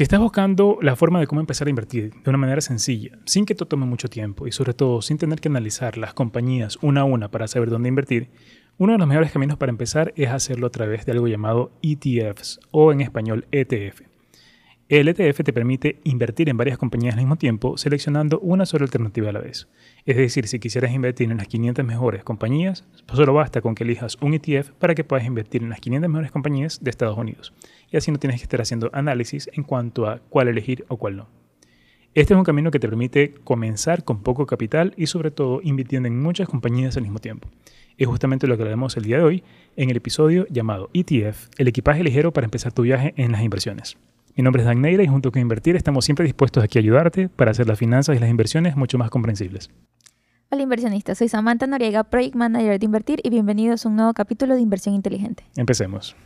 Si estás buscando la forma de cómo empezar a invertir de una manera sencilla, sin que te tome mucho tiempo y sobre todo sin tener que analizar las compañías una a una para saber dónde invertir, uno de los mejores caminos para empezar es hacerlo a través de algo llamado ETFs o en español ETF. El ETF te permite invertir en varias compañías al mismo tiempo, seleccionando una sola alternativa a la vez. Es decir, si quisieras invertir en las 500 mejores compañías, solo basta con que elijas un ETF para que puedas invertir en las 500 mejores compañías de Estados Unidos. Y así no tienes que estar haciendo análisis en cuanto a cuál elegir o cuál no. Este es un camino que te permite comenzar con poco capital y sobre todo invirtiendo en muchas compañías al mismo tiempo. Es justamente lo que haremos el día de hoy en el episodio llamado ETF, el equipaje ligero para empezar tu viaje en las inversiones. Mi nombre es Dan Neira y junto con Invertir estamos siempre dispuestos aquí a ayudarte para hacer las finanzas y las inversiones mucho más comprensibles. Hola inversionista, soy Samantha Noriega, Project Manager de Invertir y bienvenidos a un nuevo capítulo de Inversión Inteligente. Empecemos.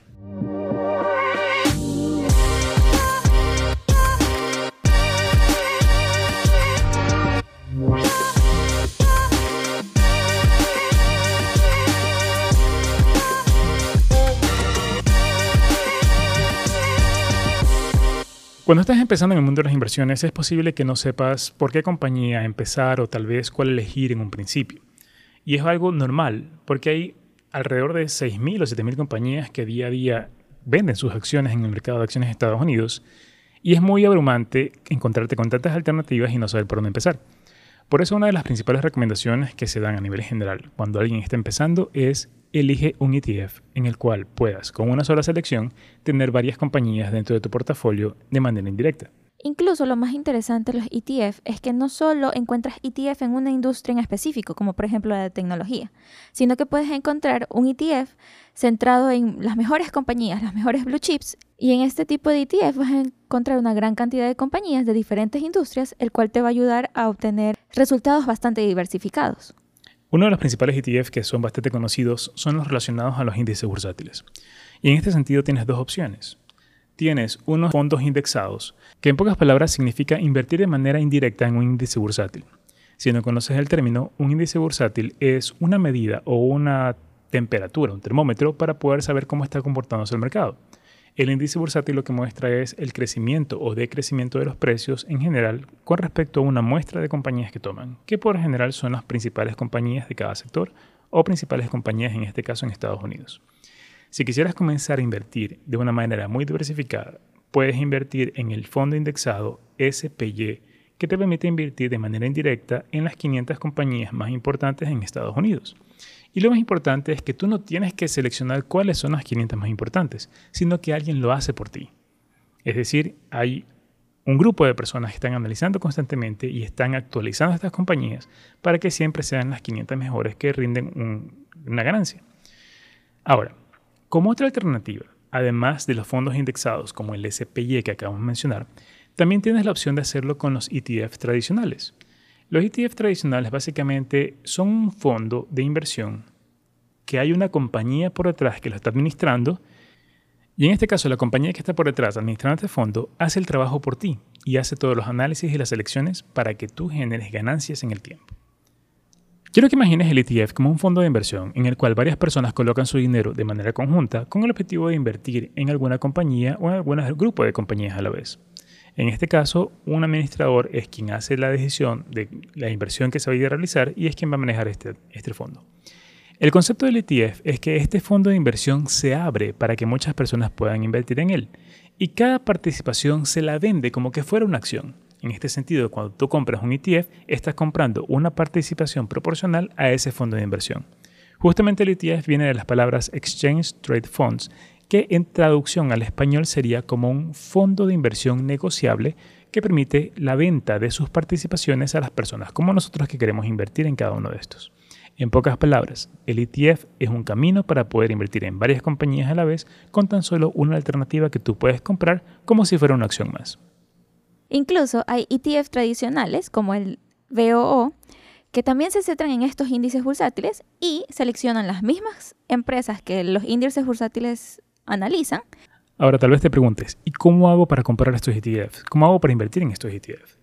Cuando estás empezando en el mundo de las inversiones es posible que no sepas por qué compañía empezar o tal vez cuál elegir en un principio. Y es algo normal, porque hay alrededor de 6.000 o 7.000 compañías que día a día venden sus acciones en el mercado de acciones de Estados Unidos y es muy abrumante encontrarte con tantas alternativas y no saber por dónde empezar. Por eso una de las principales recomendaciones que se dan a nivel general cuando alguien está empezando es elige un ETF en el cual puedas, con una sola selección, tener varias compañías dentro de tu portafolio de manera indirecta. Incluso lo más interesante de los ETF es que no solo encuentras ETF en una industria en específico, como por ejemplo la de tecnología, sino que puedes encontrar un ETF centrado en las mejores compañías, las mejores blue chips, y en este tipo de ETF vas a encontrar una gran cantidad de compañías de diferentes industrias, el cual te va a ayudar a obtener resultados bastante diversificados. Uno de los principales ETF que son bastante conocidos son los relacionados a los índices bursátiles. Y en este sentido tienes dos opciones. Tienes unos fondos indexados, que en pocas palabras significa invertir de manera indirecta en un índice bursátil. Si no conoces el término, un índice bursátil es una medida o una temperatura, un termómetro, para poder saber cómo está comportándose el mercado. El índice bursátil lo que muestra es el crecimiento o decrecimiento de los precios en general con respecto a una muestra de compañías que toman, que por general son las principales compañías de cada sector o principales compañías en este caso en Estados Unidos. Si quisieras comenzar a invertir de una manera muy diversificada, puedes invertir en el fondo indexado SPY, que te permite invertir de manera indirecta en las 500 compañías más importantes en Estados Unidos. Y lo más importante es que tú no tienes que seleccionar cuáles son las 500 más importantes, sino que alguien lo hace por ti. Es decir, hay un grupo de personas que están analizando constantemente y están actualizando estas compañías para que siempre sean las 500 mejores que rinden una ganancia. Ahora, como otra alternativa, además de los fondos indexados como el SPY que acabamos de mencionar, también tienes la opción de hacerlo con los ETF tradicionales. Los ETF tradicionales básicamente son un fondo de inversión que hay una compañía por detrás que lo está administrando y en este caso la compañía que está por detrás administrando este fondo hace el trabajo por ti y hace todos los análisis y las selecciones para que tú generes ganancias en el tiempo. Quiero que imagines el ETF como un fondo de inversión en el cual varias personas colocan su dinero de manera conjunta con el objetivo de invertir en alguna compañía o en algún grupo de compañías a la vez. En este caso, un administrador es quien hace la decisión de la inversión que se va a realizar y es quien va a manejar este, este fondo. El concepto del ETF es que este fondo de inversión se abre para que muchas personas puedan invertir en él y cada participación se la vende como que fuera una acción. En este sentido, cuando tú compras un ETF, estás comprando una participación proporcional a ese fondo de inversión. Justamente el ETF viene de las palabras Exchange Trade Funds, que en traducción al español sería como un fondo de inversión negociable que permite la venta de sus participaciones a las personas como nosotros que queremos invertir en cada uno de estos. En pocas palabras, el ETF es un camino para poder invertir en varias compañías a la vez con tan solo una alternativa que tú puedes comprar como si fuera una acción más. Incluso hay ETF tradicionales como el VOO que también se centran en estos índices bursátiles y seleccionan las mismas empresas que los índices bursátiles analizan. Ahora tal vez te preguntes, ¿y cómo hago para comprar estos ETFs? ¿Cómo hago para invertir en estos ETFs?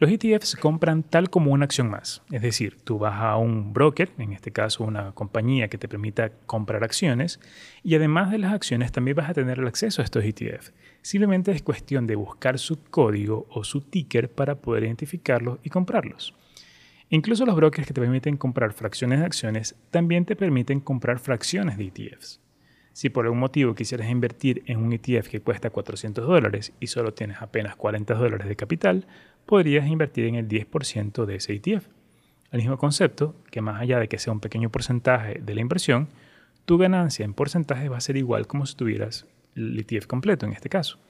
Los ETFs se compran tal como una acción más, es decir, tú vas a un broker, en este caso una compañía que te permita comprar acciones, y además de las acciones también vas a tener el acceso a estos ETFs. Simplemente es cuestión de buscar su código o su ticker para poder identificarlos y comprarlos. Incluso los brokers que te permiten comprar fracciones de acciones también te permiten comprar fracciones de ETFs. Si por algún motivo quisieras invertir en un ETF que cuesta 400 dólares y solo tienes apenas 40 dólares de capital, podrías invertir en el 10% de ese ETF. El mismo concepto, que más allá de que sea un pequeño porcentaje de la inversión, tu ganancia en porcentaje va a ser igual como si tuvieras el ETF completo en este caso.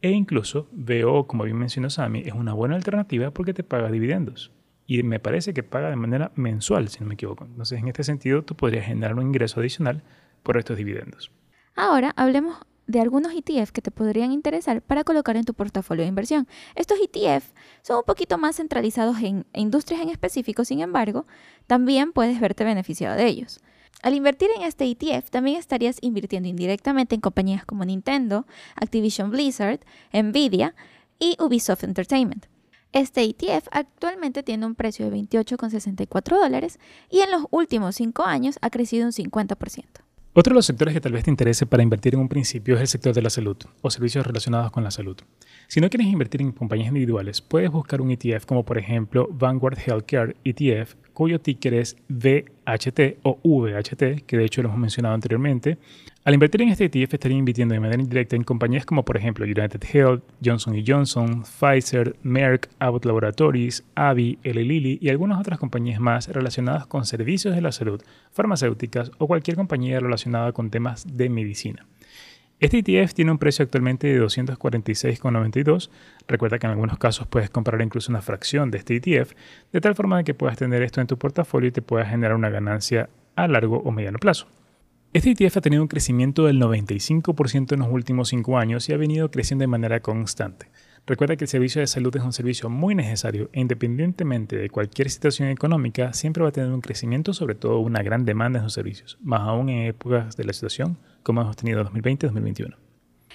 E incluso veo, como bien mencionó Sami, es una buena alternativa porque te paga dividendos. Y me parece que paga de manera mensual, si no me equivoco. Entonces, en este sentido, tú podrías generar un ingreso adicional por estos dividendos. Ahora hablemos de algunos ETF que te podrían interesar para colocar en tu portafolio de inversión. Estos ETF son un poquito más centralizados en industrias en específico, sin embargo, también puedes verte beneficiado de ellos. Al invertir en este ETF, también estarías invirtiendo indirectamente en compañías como Nintendo, Activision Blizzard, Nvidia y Ubisoft Entertainment. Este ETF actualmente tiene un precio de 28,64 dólares y en los últimos 5 años ha crecido un 50%. Otro de los sectores que tal vez te interese para invertir en un principio es el sector de la salud o servicios relacionados con la salud. Si no quieres invertir en compañías individuales, puedes buscar un ETF como por ejemplo Vanguard Healthcare ETF, cuyo ticker es VHT o VHT, que de hecho lo hemos mencionado anteriormente. Al invertir en este ETF estaría invirtiendo de manera indirecta en compañías como por ejemplo United Health, Johnson Johnson, Pfizer, Merck, Abbott Laboratories, Avi, Eli Lilly y algunas otras compañías más relacionadas con servicios de la salud, farmacéuticas o cualquier compañía relacionada con temas de medicina. Este ETF tiene un precio actualmente de 246,92. Recuerda que en algunos casos puedes comprar incluso una fracción de este ETF, de tal forma que puedas tener esto en tu portafolio y te pueda generar una ganancia a largo o mediano plazo. Este ETF ha tenido un crecimiento del 95% en los últimos 5 años y ha venido creciendo de manera constante. Recuerda que el servicio de salud es un servicio muy necesario e independientemente de cualquier situación económica, siempre va a tener un crecimiento, sobre todo una gran demanda en sus servicios, más aún en épocas de la situación como hemos tenido 2020-2021.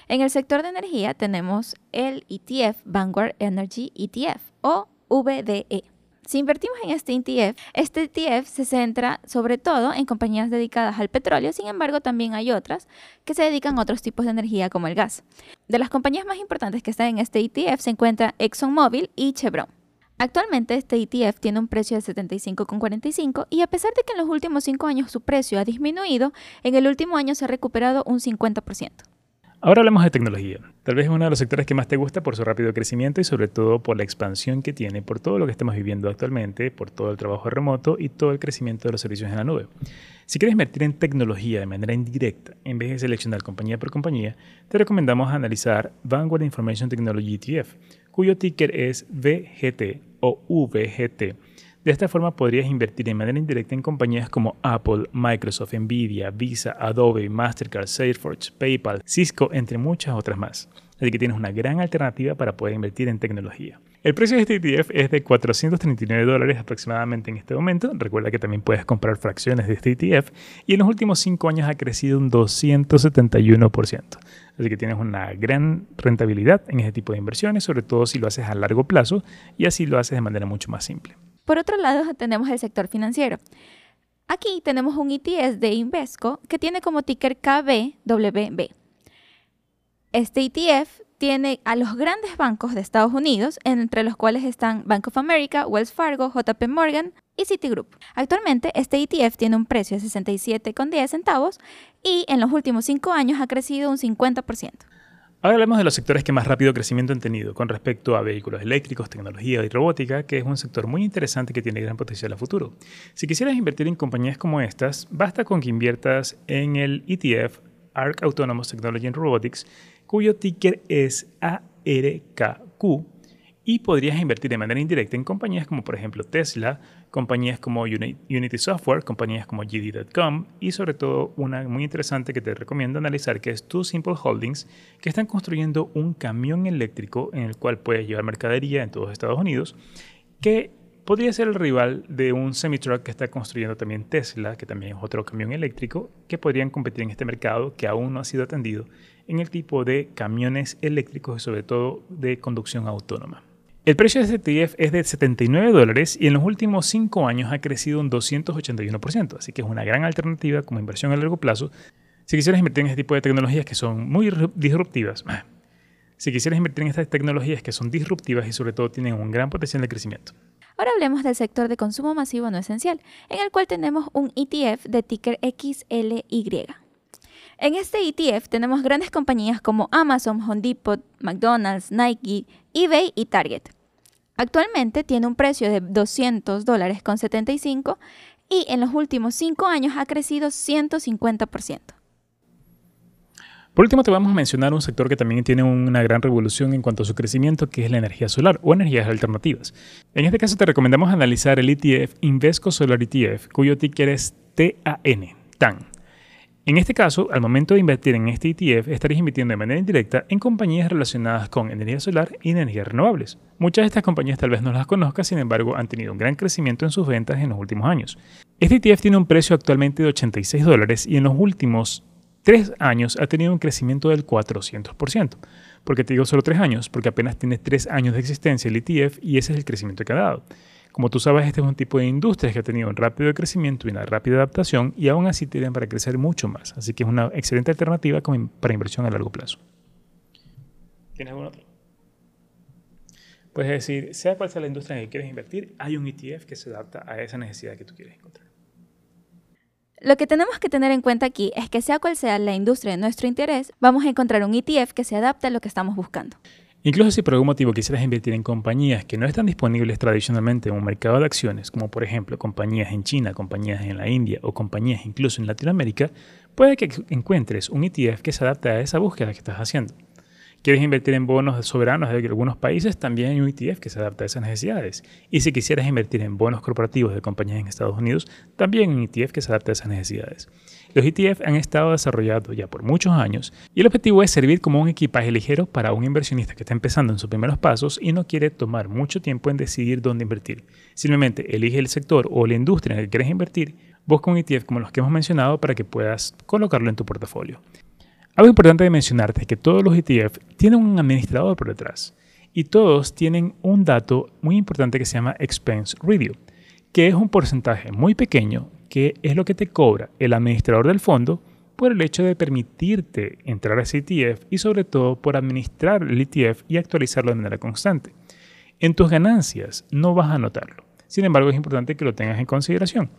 En el sector de energía tenemos el ETF Vanguard Energy ETF o VDE. Si invertimos en este ETF, este ETF se centra sobre todo en compañías dedicadas al petróleo, sin embargo también hay otras que se dedican a otros tipos de energía como el gas. De las compañías más importantes que están en este ETF se encuentran ExxonMobil y Chevron. Actualmente este ETF tiene un precio de 75,45 y a pesar de que en los últimos 5 años su precio ha disminuido, en el último año se ha recuperado un 50%. Ahora hablamos de tecnología. Tal vez es uno de los sectores que más te gusta por su rápido crecimiento y sobre todo por la expansión que tiene, por todo lo que estamos viviendo actualmente, por todo el trabajo remoto y todo el crecimiento de los servicios en la nube. Si quieres invertir en tecnología de manera indirecta, en vez de seleccionar compañía por compañía, te recomendamos analizar Vanguard Information Technology ETF, cuyo ticker es VGT o VGT de esta forma podrías invertir de manera indirecta en compañías como Apple, Microsoft, Nvidia, Visa, Adobe, Mastercard, Salesforce, PayPal, Cisco, entre muchas otras más. Así que tienes una gran alternativa para poder invertir en tecnología. El precio de este ETF es de 439 dólares aproximadamente en este momento. Recuerda que también puedes comprar fracciones de este ETF y en los últimos 5 años ha crecido un 271%. Así que tienes una gran rentabilidad en este tipo de inversiones, sobre todo si lo haces a largo plazo y así lo haces de manera mucho más simple. Por otro lado, tenemos el sector financiero. Aquí tenemos un ETF de Invesco que tiene como ticker KBWB. Este ETF tiene a los grandes bancos de Estados Unidos, entre los cuales están Bank of America, Wells Fargo, JP Morgan y Citigroup. Actualmente, este ETF tiene un precio de 67,10 centavos y en los últimos 5 años ha crecido un 50%. Ahora hablemos de los sectores que más rápido crecimiento han tenido con respecto a vehículos eléctricos, tecnología y robótica, que es un sector muy interesante que tiene gran potencial a futuro. Si quisieras invertir en compañías como estas, basta con que inviertas en el ETF ARC Autonomous Technology and Robotics, cuyo ticker es ARKQ y podrías invertir de manera indirecta en compañías como por ejemplo Tesla, compañías como Unity Software, compañías como GD.com y sobre todo una muy interesante que te recomiendo analizar que es Two Simple Holdings, que están construyendo un camión eléctrico en el cual puedes llevar mercadería en todos Estados Unidos, que podría ser el rival de un semi-truck que está construyendo también Tesla, que también es otro camión eléctrico, que podrían competir en este mercado que aún no ha sido atendido en el tipo de camiones eléctricos y sobre todo de conducción autónoma. El precio de este ETF es de 79 dólares y en los últimos 5 años ha crecido un 281%, así que es una gran alternativa como inversión a largo plazo si quisieras invertir en este tipo de tecnologías que son muy disruptivas. Si quisieras invertir en estas tecnologías que son disruptivas y sobre todo tienen un gran potencial de crecimiento. Ahora hablemos del sector de consumo masivo no esencial, en el cual tenemos un ETF de ticker XLY. En este ETF tenemos grandes compañías como Amazon, Home Depot, McDonald's, Nike, eBay y Target. Actualmente tiene un precio de 200 dólares con 75 y en los últimos 5 años ha crecido 150%. Por último, te vamos a mencionar un sector que también tiene una gran revolución en cuanto a su crecimiento, que es la energía solar o energías alternativas. En este caso, te recomendamos analizar el ETF Invesco Solar ETF, cuyo ticker es TAN, TAN. En este caso, al momento de invertir en este ETF, estarías invirtiendo de manera indirecta en compañías relacionadas con energía solar y energías renovables. Muchas de estas compañías tal vez no las conozcas, sin embargo, han tenido un gran crecimiento en sus ventas en los últimos años. Este ETF tiene un precio actualmente de 86 dólares y en los últimos tres años ha tenido un crecimiento del 400%. ¿Por qué te digo solo tres años? Porque apenas tiene tres años de existencia el ETF y ese es el crecimiento que ha dado. Como tú sabes, este es un tipo de industria que ha tenido un rápido crecimiento y una rápida adaptación y aún así tienen para crecer mucho más. Así que es una excelente alternativa para inversión a largo plazo. ¿Tienes algún otro? Puedes decir, sea cual sea la industria en la que quieres invertir, hay un ETF que se adapta a esa necesidad que tú quieres encontrar. Lo que tenemos que tener en cuenta aquí es que sea cual sea la industria de nuestro interés, vamos a encontrar un ETF que se adapte a lo que estamos buscando. Incluso si por algún motivo quisieras invertir en compañías que no están disponibles tradicionalmente en un mercado de acciones, como por ejemplo compañías en China, compañías en la India o compañías incluso en Latinoamérica, puede que encuentres un ETF que se adapte a esa búsqueda que estás haciendo quieres invertir en bonos soberanos de algunos países, también hay un ETF que se adapta a esas necesidades. Y si quisieras invertir en bonos corporativos de compañías en Estados Unidos, también hay un ETF que se adapta a esas necesidades. Los ETF han estado desarrollados ya por muchos años y el objetivo es servir como un equipaje ligero para un inversionista que está empezando en sus primeros pasos y no quiere tomar mucho tiempo en decidir dónde invertir. Simplemente elige el sector o la industria en la que quieres invertir, busca un ETF como los que hemos mencionado para que puedas colocarlo en tu portafolio. Algo importante de mencionarte es que todos los ETF tienen un administrador por detrás y todos tienen un dato muy importante que se llama expense review, que es un porcentaje muy pequeño que es lo que te cobra el administrador del fondo por el hecho de permitirte entrar a ese ETF y sobre todo por administrar el ETF y actualizarlo de manera constante. En tus ganancias no vas a notarlo. Sin embargo, es importante que lo tengas en consideración.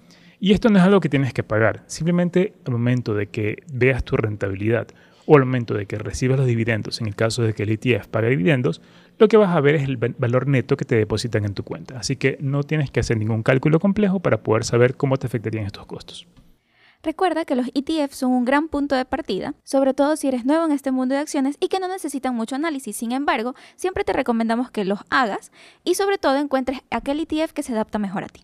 Y esto no es algo que tienes que pagar. Simplemente al momento de que veas tu rentabilidad o al momento de que recibas los dividendos, en el caso de que el ETF pague dividendos, lo que vas a ver es el valor neto que te depositan en tu cuenta. Así que no tienes que hacer ningún cálculo complejo para poder saber cómo te afectarían estos costos. Recuerda que los ETF son un gran punto de partida, sobre todo si eres nuevo en este mundo de acciones y que no necesitan mucho análisis. Sin embargo, siempre te recomendamos que los hagas y sobre todo encuentres aquel ETF que se adapta mejor a ti.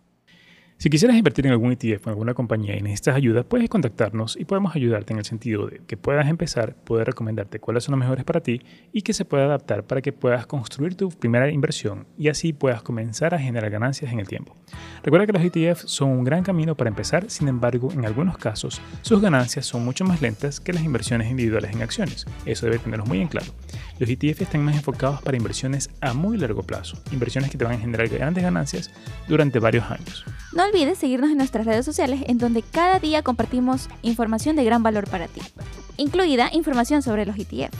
Si quisieras invertir en algún ETF en alguna compañía y necesitas ayuda, puedes contactarnos y podemos ayudarte en el sentido de que puedas empezar, poder recomendarte cuáles son los mejores para ti y que se pueda adaptar para que puedas construir tu primera inversión y así puedas comenzar a generar ganancias en el tiempo. Recuerda que los ETF son un gran camino para empezar, sin embargo, en algunos casos, sus ganancias son mucho más lentas que las inversiones individuales en acciones. Eso debe tenerlo muy en claro. Los ETF están más enfocados para inversiones a muy largo plazo, inversiones que te van a generar grandes ganancias durante varios años. Olvides seguirnos en nuestras redes sociales en donde cada día compartimos información de gran valor para ti, incluida información sobre los ETF.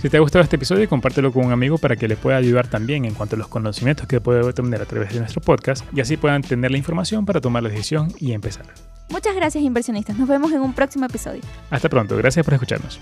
Si te ha gustado este episodio, compártelo con un amigo para que le pueda ayudar también en cuanto a los conocimientos que puede obtener a través de nuestro podcast y así puedan tener la información para tomar la decisión y empezar. Muchas gracias inversionistas, nos vemos en un próximo episodio. Hasta pronto, gracias por escucharnos.